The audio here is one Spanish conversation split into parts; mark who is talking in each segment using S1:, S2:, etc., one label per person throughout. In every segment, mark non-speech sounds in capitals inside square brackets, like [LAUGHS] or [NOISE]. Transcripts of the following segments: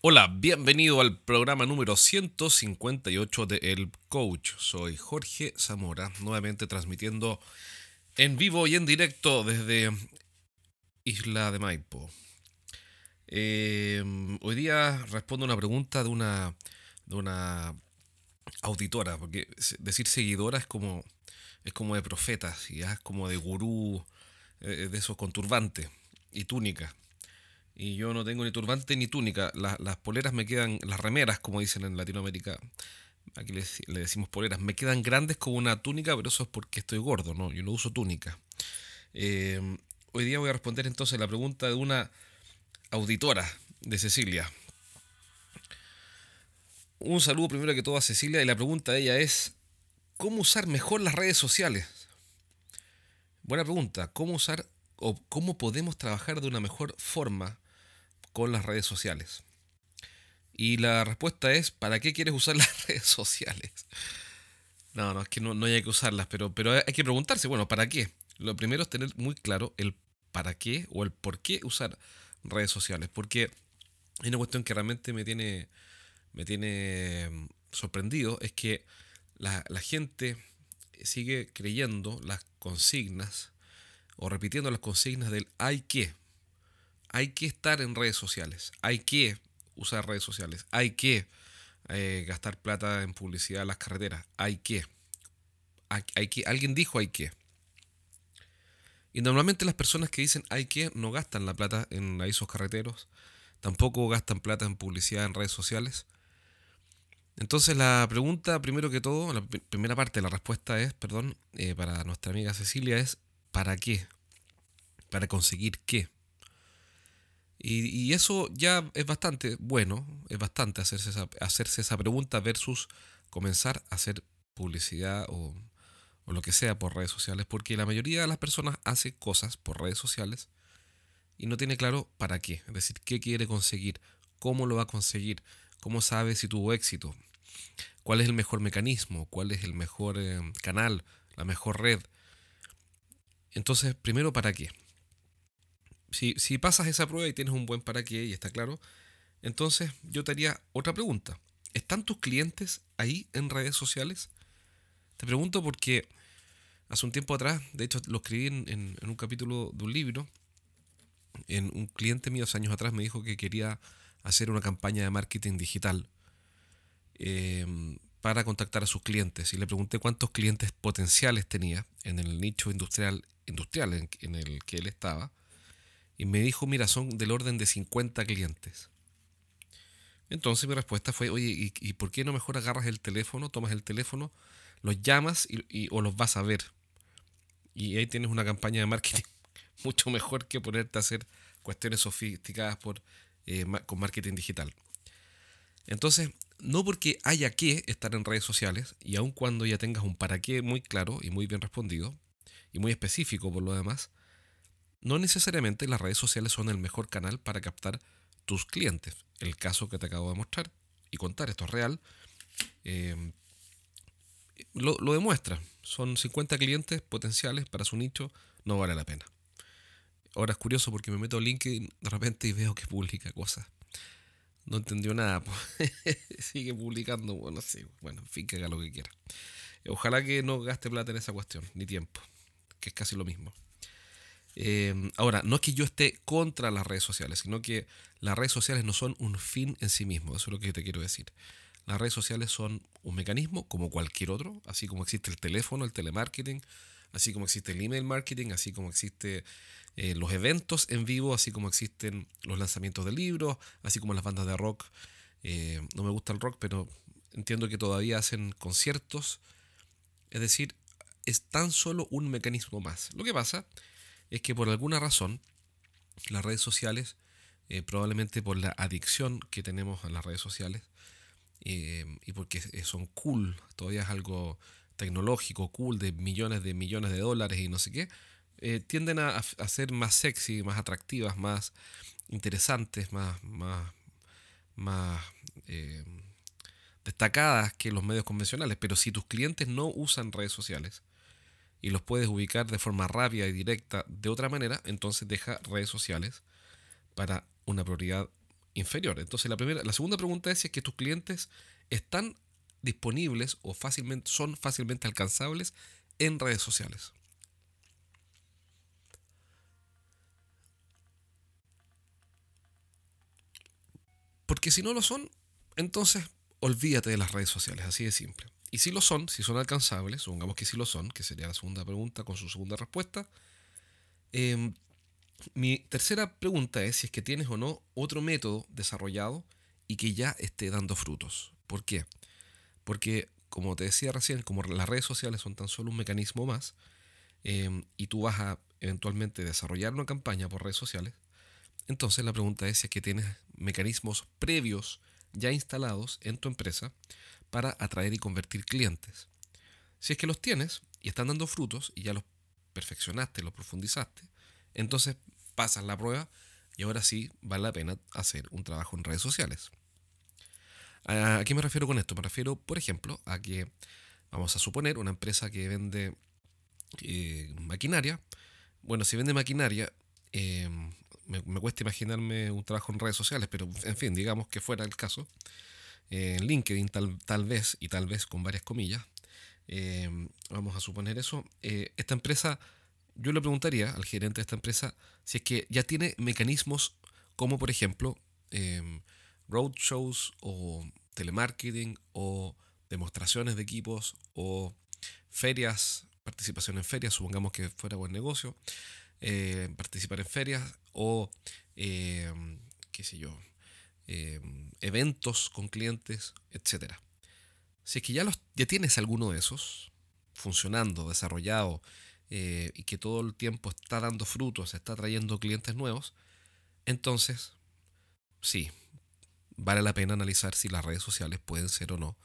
S1: Hola, bienvenido al programa número 158 de El Coach. Soy Jorge Zamora, nuevamente transmitiendo en vivo y en directo desde Isla de Maipo. Eh, hoy día respondo una pregunta de una, de una auditora, porque decir seguidora es como, es como de profetas, y es como de gurú, eh, de esos con turbante y túnica. Y yo no tengo ni turbante ni túnica. las poleras me quedan, las remeras, como dicen en Latinoamérica, aquí le, decimos poleras, me quedan grandes como una túnica, pero eso es porque estoy gordo, ¿no? Yo no uso túnica. Eh, hoy día voy a responder entonces la pregunta de una auditora de Cecilia. Un saludo primero que todo a Cecilia y la pregunta de ella es, ¿cómo usar mejor las redes sociales? Buena pregunta, ¿cómo usar o cómo podemos trabajar de una mejor forma con las redes sociales? Y la respuesta es, ¿para qué quieres usar [LAUGHS] las redes sociales? No, no, es que no, no hay que usarlas, pero, pero hay que preguntarse, bueno, ¿para qué? Lo primero es tener muy claro el para qué o el por qué usar redes sociales, porque hay una cuestión que realmente me tiene, me tiene mm, sorprendido, es que la, la gente sigue creyendo las consignas o repitiendo las consignas del hay que, hay que estar en redes sociales, hay que usar redes sociales, hay que eh, gastar plata en publicidad en las carreteras, hay que, hay, que, alguien dijo hay que. Y normalmente las personas que dicen hay que no gastan la plata en avisos carreteros, tampoco gastan plata en publicidad en redes sociales. Entonces la pregunta, primero que todo, la primera parte de la respuesta es, perdón, eh, para nuestra amiga Cecilia es, ¿para qué? ¿Para conseguir qué? Y, eso ya es bastante bueno, es bastante hacerse esa, hacerse esa pregunta versus comenzar a hacer publicidad o, o lo que sea por redes sociales, porque la mayoría de las personas hace cosas por redes sociales y no tiene claro para qué, es decir, qué quiere conseguir, cómo lo va a conseguir, cómo sabe si tuvo éxito, cuál es el mejor mecanismo, cuál es el mejor eh, canal, la mejor red. Entonces, primero, ¿para qué? Si, pasas esa prueba y tienes un buen para qué y está claro, entonces yo te haría otra pregunta. ¿Están tus clientes ahí en redes sociales? Te pregunto porque hace un tiempo atrás, de hecho lo escribí en, un capítulo de un libro, en un cliente mío hace años atrás me dijo que quería hacer una campaña de marketing digital em, para contactar a sus clientes y le pregunté cuántos clientes potenciales tenía en el nicho industrial, industrial en el que él estaba y me dijo, mira, son del orden de 50 clientes. Entonces mi respuesta fue, oye, ¿y, por qué no mejor agarras el teléfono, tomas el teléfono, los llamas y, o los vas a ver? Y ahí tienes una campaña de marketing [LAUGHS] mucho mejor que ponerte a hacer cuestiones sofisticadas por, eh, con marketing digital. Entonces, no porque haya que estar en redes sociales, y aun cuando ya tengas un para qué muy claro y muy bien respondido, y muy específico por lo demás, no necesariamente las redes sociales son el mejor canal para captar tus clientes. El caso que te acabo de mostrar y contar, esto es real, em, lo, demuestra. Son 50 clientes potenciales para su nicho, no vale la pena. Ahora es curioso porque me meto a LinkedIn de repente y veo que publica cosas. No entendió nada. [LAUGHS] Sigue publicando. Bueno, sí. Bueno, en fin, que haga lo que quiera. Ojalá que no gaste plata en esa cuestión, ni tiempo, que es casi lo mismo. Em, ahora, no es que yo esté contra las redes sociales, sino que las redes sociales no son un fin en sí mismo, eso es lo que te quiero decir. Las redes sociales son un mecanismo como cualquier otro, así como existe el teléfono, el telemarketing, así como existe el email marketing, así como existe eh, los eventos en vivo, así como existen los lanzamientos de libros, así como las bandas de rock. Eh, no me gusta el rock, pero entiendo que todavía hacen conciertos. Es decir, es tan solo un mecanismo más. Lo que pasa es que por alguna razón las redes sociales, eh, probablemente por la adicción que tenemos a las redes sociales, eh, y porque son cool, todavía es algo tecnológico, cool, de millones de millones de dólares y no sé qué, eh, tienden a, ser más sexy, más atractivas, más interesantes, más, más, más destacadas que los medios convencionales. Pero si tus clientes no usan redes sociales, y los puedes ubicar de forma rápida y directa de otra manera, entonces deja redes sociales para una prioridad inferior. Entonces la, primera, la segunda pregunta es si es que tus clientes están disponibles o fácilmente, son fácilmente alcanzables en redes sociales. Porque si no lo son, entonces olvídate de las redes sociales, así de simple. Y si lo son, si son alcanzables, supongamos que sí lo son, que sería la segunda pregunta con su segunda respuesta, em, mi tercera pregunta es si es que tienes o no otro método desarrollado y que ya esté dando frutos. ¿Por qué? Porque, como te decía recién, como las redes sociales son tan solo un mecanismo más, em, y tú vas a eventualmente desarrollar una campaña por redes sociales, entonces la pregunta es si es que tienes mecanismos previos ya instalados en tu empresa para atraer y convertir clientes. Si es que los tienes y están dando frutos y ya los perfeccionaste, los profundizaste, entonces pasas la prueba y ahora sí vale la pena hacer un trabajo en redes sociales. ¿A qué me refiero con esto? Me refiero, por ejemplo, a que vamos a suponer una empresa que vende eh, maquinaria. Bueno, si vende maquinaria, eh, me, cuesta imaginarme un trabajo en redes sociales, pero en fin, digamos que fuera el caso. En LinkedIn tal, tal, vez, y tal vez con varias comillas, eh, vamos a suponer eso, eh, esta empresa, yo le preguntaría al gerente de esta empresa si es que ya tiene mecanismos como por ejemplo eh, roadshows o telemarketing o demostraciones de equipos o ferias, participación en ferias, supongamos que fuera buen negocio, participar en ferias o, qué sé yo, eh, eventos con clientes, etc. Si es que ya, los, ya tienes alguno de esos funcionando, desarrollado, y que todo el tiempo está dando frutos, está trayendo clientes nuevos, entonces, sí, vale la pena analizar si las redes sociales pueden ser o no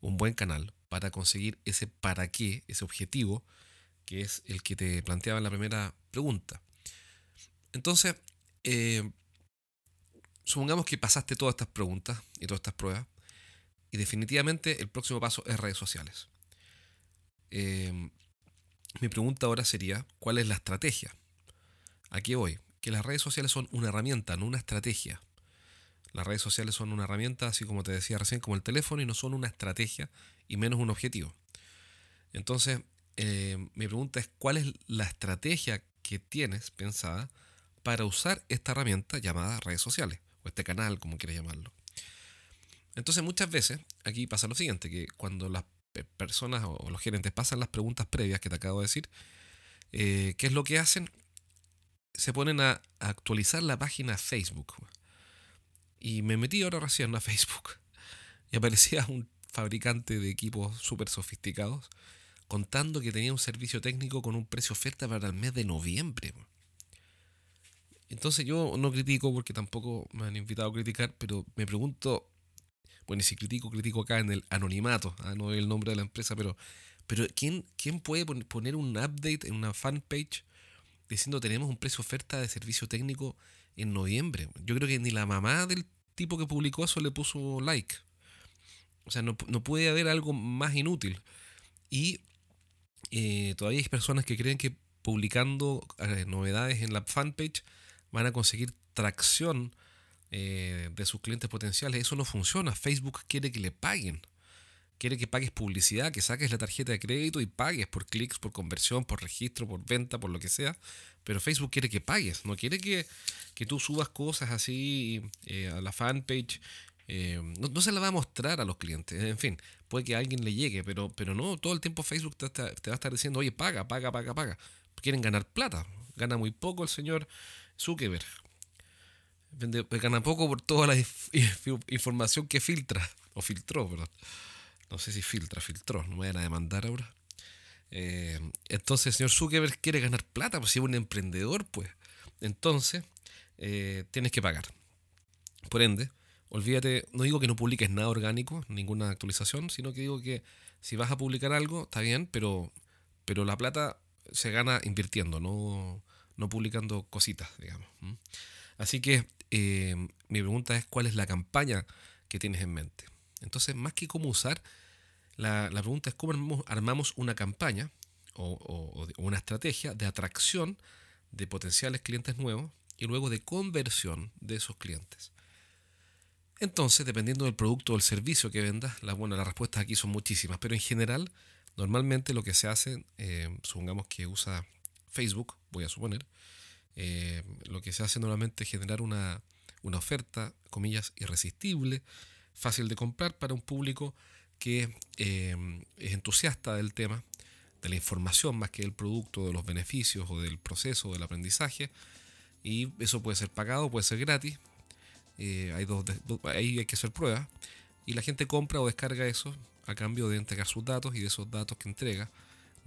S1: un buen canal para conseguir ese para qué, ese objetivo que es el que te planteaba en la primera pregunta. Entonces, eh, supongamos que pasaste todas estas preguntas y todas estas pruebas, y definitivamente el próximo paso es redes sociales. Eh, mi pregunta ahora sería, ¿cuál es la estrategia? Aquí voy, que las redes sociales son una herramienta, no una estrategia. Las redes sociales son una herramienta, así como te decía recién, como el teléfono, y no son una estrategia y menos un objetivo. Entonces, eh, mi pregunta es, ¿cuál es la estrategia que tienes pensada para usar esta herramienta llamada redes sociales? Este canal, como quieras llamarlo. Entonces muchas veces aquí pasa lo siguiente, que cuando las personas o los gerentes pasan las preguntas previas que te acabo de decir, eh, ¿qué es lo que hacen? Se ponen a, actualizar la página Facebook. Y me metí ahora recién a Facebook y aparecía un fabricante de equipos súper sofisticados contando que tenía un servicio técnico con un precio oferta para el mes de noviembre. Entonces yo no critico porque tampoco me han invitado a criticar, pero me pregunto, bueno, si critico, critico acá en el anonimato, ¿ah? no el nombre de la empresa, pero, pero ¿quién, ¿quién puede poner un update en una fanpage diciendo tenemos un precio oferta de servicio técnico en noviembre? Yo creo que ni la mamá del tipo que publicó eso le puso like. O sea, no, no puede haber algo más inútil. Y eh, todavía hay personas que creen que publicando eh, novedades en la fanpage van a conseguir tracción eh, de sus clientes potenciales. Eso no funciona. Facebook quiere que le paguen. Quiere que pagues publicidad, que saques la tarjeta de crédito y pagues por clics, por conversión, por registro, por venta, por lo que sea. Pero Facebook quiere que pagues, no quiere que, que tú subas cosas así a la fanpage eh, no, se la va a mostrar a los clientes. En fin, puede que alguien le llegue, pero, pero no, todo el tiempo Facebook te, va a estar diciendo, oye, paga, paga, paga, paga. Quieren ganar plata. Gana muy poco el señor Zuckerberg. Gana poco por toda la [LAUGHS] información que filtra, o filtró, perdón. No sé si filtra, filtró, no me vayan a demandar ahora. Eh, entonces el señor Zuckerberg quiere ganar plata, pues si es un emprendedor, pues. Entonces, eh, tienes que pagar. Por ende, olvídate, no digo que no publiques nada orgánico, ninguna actualización, sino que digo que si vas a publicar algo, está bien, pero, pero la plata se gana invirtiendo, no, no publicando cositas, digamos. Así que eh, mi pregunta es cuál es la campaña que tienes en mente. Entonces, más que cómo usar, la, pregunta es cómo armamos, una campaña o, o, una estrategia de atracción de potenciales clientes nuevos y luego de conversión de esos clientes. Entonces, dependiendo del producto o el servicio que vendas, la, bueno, las respuestas aquí son muchísimas, pero en general, normalmente lo que se hace, eh, supongamos que usa Facebook, voy a suponer, eh, lo que se hace normalmente es generar una, una oferta, comillas, irresistible, fácil de comprar para un público que eh, es entusiasta del tema, de la información más que del producto, de los beneficios o del proceso del aprendizaje. Y eso puede ser pagado, puede ser gratis. Eh, hay hay que hacer pruebas. Y la gente compra o descarga eso a cambio de entregar sus datos y de esos datos que entrega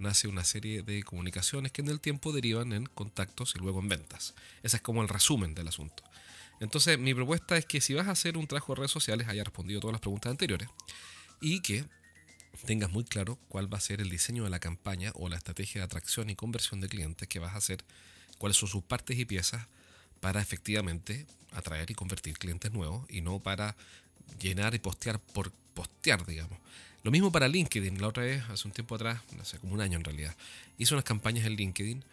S1: nace una serie de comunicaciones que en el tiempo derivan en contactos y luego en ventas. Ese es como el resumen del asunto. Entonces mi propuesta es que si vas a hacer un trabajo de redes sociales haya respondido todas las preguntas anteriores y que tengas muy claro cuál va a ser el diseño de la campaña o la estrategia de atracción y conversión de clientes que vas a hacer, cuáles son sus partes y piezas para efectivamente atraer y convertir clientes nuevos y no para llenar y postear por postear, digamos. Lo mismo para LinkedIn. La otra vez, hace un tiempo atrás, hace como un año en realidad, hice unas campañas en LinkedIn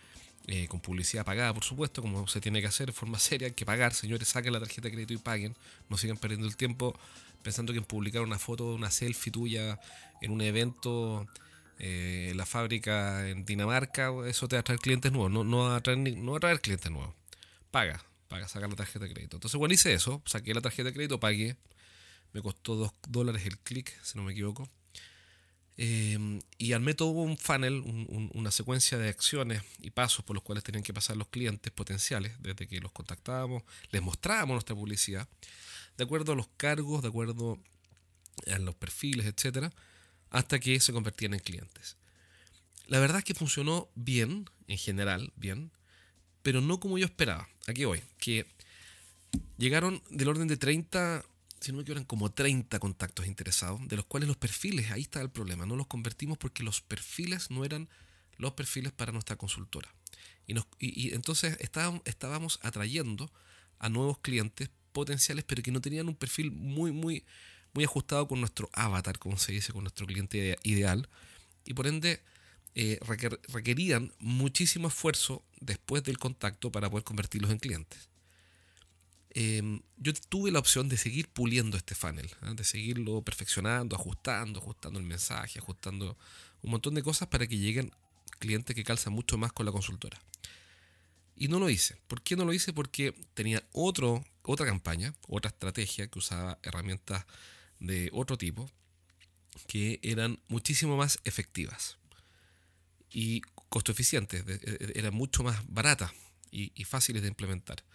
S1: eh, con publicidad pagada, por supuesto, como se tiene que hacer de forma [LAUGHS] seria. Hay que pagar, señores, saquen la tarjeta de crédito y paguen. No sigan perdiendo el tiempo pensando que en publicar una foto, una selfie tuya en un evento eh, en la fábrica en Dinamarca, eso te va a traer clientes nuevos, no, no, va a traer, no va clientes nuevos. Paga, paga, sacar la tarjeta de crédito. Entonces, bueno, hice eso, saqué la tarjeta de crédito, pagué. Me costó 2 dólares el clic, si no me equivoco. Eh, y armé todo un funnel, una secuencia de acciones y pasos por los cuales tenían que pasar los clientes potenciales, desde que los contactábamos, les mostrábamos nuestra publicidad, de acuerdo a los cargos, de acuerdo a los perfiles, etcétera, hasta que se convertían en clientes. La verdad es que funcionó bien, en general, bien, pero no como yo esperaba. Aquí voy, que llegaron del orden de 30 si no me equivoco, eran como 30 contactos interesados, de los cuales los perfiles, ahí está el problema, no los convertimos porque los perfiles no eran los perfiles para nuestra consultora. Y, entonces estábamos, estábamos atrayendo a nuevos clientes potenciales, pero que no tenían un perfil muy, muy, muy ajustado con nuestro avatar, como se dice, con nuestro cliente ideal. Y por ende eh, requerían muchísimo esfuerzo después del contacto para poder convertirlos en clientes. Em, yo tuve la opción de seguir puliendo este funnel, ¿ah? de seguirlo perfeccionando, ajustando, ajustando el mensaje, ajustando un montón de cosas para que lleguen clientes que calzan mucho más con la consultora. Y no lo hice. ¿Por qué no lo hice? Porque tenía otro, otra campaña, otra estrategia que usaba herramientas de otro tipo que eran muchísimo más efectivas y costo eficientes, e, e, eran mucho más baratas y fáciles de implementar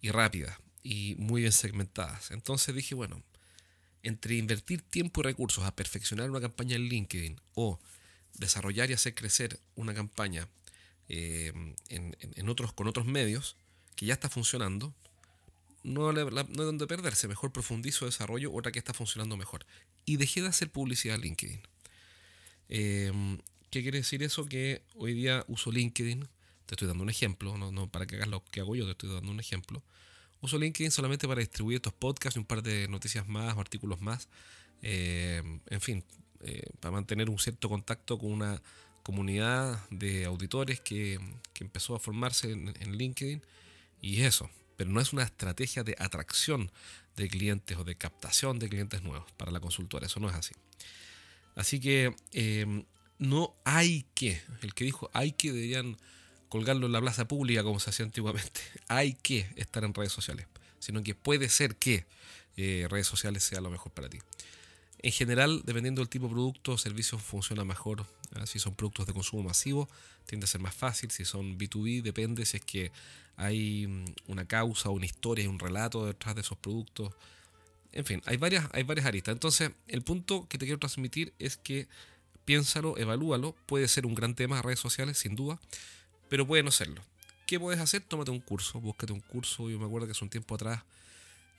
S1: y rápidas y muy bien segmentadas. Entonces dije, bueno, entre invertir tiempo y recursos a perfeccionar una campaña en LinkedIn o desarrollar y hacer crecer una campaña eh, en, otros, con otros medios que ya está funcionando, no, no hay donde perderse. Mejor profundizo, desarrollo otra que está funcionando mejor. Y dejé de hacer publicidad en LinkedIn. Eh, ¿Qué quiere decir eso? Que hoy día uso LinkedIn te estoy dando un ejemplo, no, para que hagas lo que hago yo, te estoy dando un ejemplo. Uso LinkedIn solamente para distribuir estos podcasts y un par de noticias más o artículos más. Eh, en fin, eh, para mantener un cierto contacto con una comunidad de auditores que, empezó a formarse en, en, LinkedIn. Y eso, pero no es una estrategia de atracción de clientes o de captación de clientes nuevos para la consultora, eso no es así. Así que eh, no hay que, el que dijo hay que deberían colgarlo en la plaza pública como se hacía antiguamente. [LAUGHS] Hay que estar en redes sociales, sino que puede ser que eh, redes sociales sea lo mejor para ti. En general, dependiendo del tipo de producto o servicio, funciona mejor. ¿ah? Si son productos de consumo masivo, tiende a ser más fácil. Si son B2B, depende si es que hay mm, una causa, una historia, un relato detrás de esos productos. En fin, hay varias, hay varias aristas. Entonces, el punto que te quiero transmitir es que piénsalo, evalúalo. Puede ser un gran tema de redes sociales, sin duda pero puede no serlo. ¿Qué puedes hacer? Tómate un curso, búscate un curso. Yo me acuerdo que hace un tiempo atrás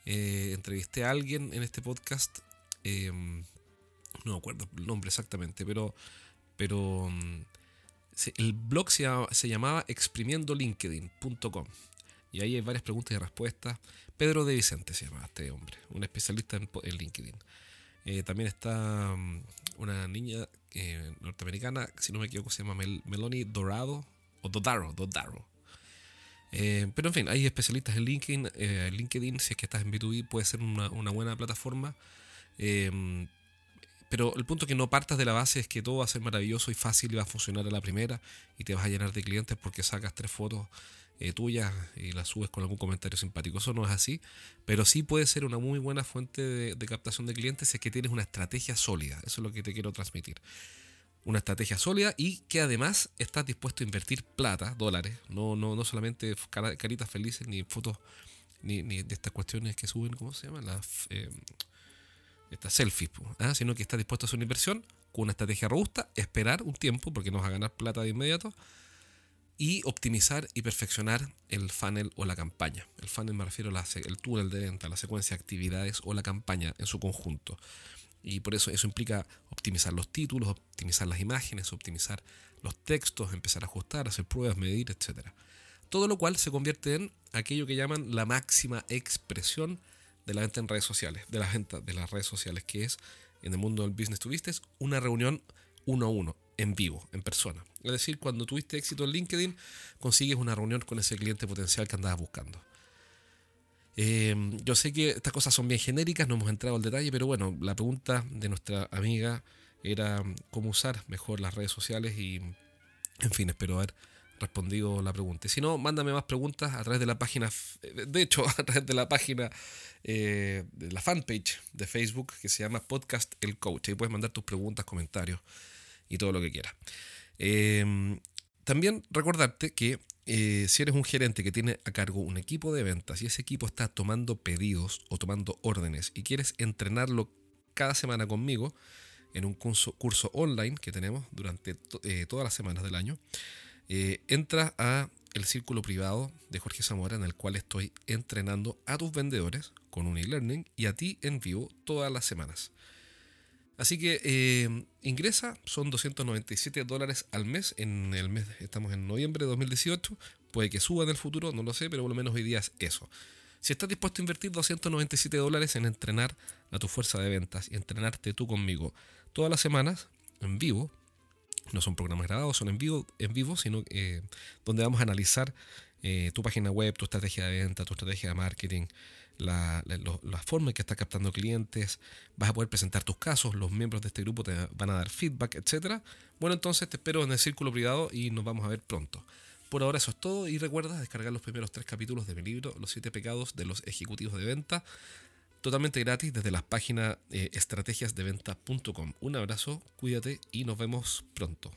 S1: eh, entrevisté a alguien en este podcast. Em, no me acuerdo el nombre exactamente, pero, pero mm, el blog se, llamaba exprimiendolinkedin.com y ahí hay varias preguntas y respuestas. Pedro de Vicente se llama este hombre, un especialista en, LinkedIn. Eh, también está mm, una niña eh, norteamericana, si no me equivoco, se llama Meloni Dorado, o Dodaro, Dodaro. Eh, pero en fin, hay especialistas en LinkedIn. Eh, LinkedIn, si es que estás en B2B, puede ser una, buena plataforma. Eh, pero el punto que no partas de la base es que todo va a ser maravilloso y fácil y va a funcionar a la primera y te vas a llenar de clientes porque sacas tres fotos tuyas y las subes con algún comentario simpático. Eso no es así, pero sí puede ser una muy buena fuente de captación de clientes si es que tienes una estrategia sólida. Eso es lo que te quiero transmitir una estrategia sólida y que además estás dispuesto a invertir plata, dólares, no, no, no solamente caritas felices ni fotos ni, de estas cuestiones que suben, ¿cómo se llama? Las eh, estas selfies, ¿ah? sino que estás dispuesto a hacer una inversión con una estrategia robusta, esperar un tiempo porque no vas a ganar plata de inmediato y optimizar y perfeccionar el funnel o la campaña. El funnel me refiero al túnel de venta, la secuencia de actividades o la campaña en su conjunto. Y por eso eso implica optimizar los títulos, optimizar las imágenes, optimizar los textos, empezar a ajustar, hacer pruebas, medir, etc. Todo lo cual se convierte en aquello que llaman la máxima expresión de la venta en redes sociales, de la venta de las redes sociales, que es en el mundo del business to business una reunión uno a uno, en vivo, en persona. Es decir, cuando tuviste éxito en LinkedIn, consigues una reunión con ese cliente potencial que andabas buscando. Em, yo sé que estas cosas son bien genéricas, no hemos entrado al detalle, pero bueno, la pregunta de nuestra amiga era cómo usar mejor las redes sociales y, en fin, espero haber respondido la pregunta. si no, mándame más preguntas a través de la página, de hecho, [LAUGHS] a través de la página eh, de la fanpage de Facebook que se llama Podcast El Coach. Ahí puedes mandar tus preguntas, comentarios y todo lo que quieras. Em, también recordarte que eh, si eres un gerente que tiene a cargo un equipo de ventas y ese equipo está tomando pedidos o tomando órdenes y quieres entrenarlo cada semana conmigo en un curso, online que tenemos durante eh, todas las semanas del año, eh, entra a el círculo privado de Jorge Zamora en el cual estoy entrenando a tus vendedores con un e-learning y a ti en vivo todas las semanas. Así que eh, ingresa, son 297 dólares al mes. En el mes, estamos en noviembre de 2018. Puede que suba en el futuro, no lo sé, pero por lo menos hoy día es eso. Si estás dispuesto a invertir 297 dólares en entrenar a tu fuerza de ventas y entrenarte tú conmigo todas las semanas en vivo, no son programas grabados, son en vivo, en vivo sino eh, donde vamos a analizar eh, tu página web, tu estrategia de venta, tu estrategia de marketing, la, forma en que estás captando clientes, vas a poder presentar tus casos, los miembros de este grupo te van a dar feedback, etc. Bueno, entonces te espero en el círculo privado y nos vamos a ver pronto. Por ahora eso es todo y recuerda descargar los primeros tres capítulos de mi libro, Los siete pecados de los ejecutivos de venta, totalmente gratis desde las páginas eh, estrategiasdeventa.com. Un abrazo, cuídate y nos vemos pronto.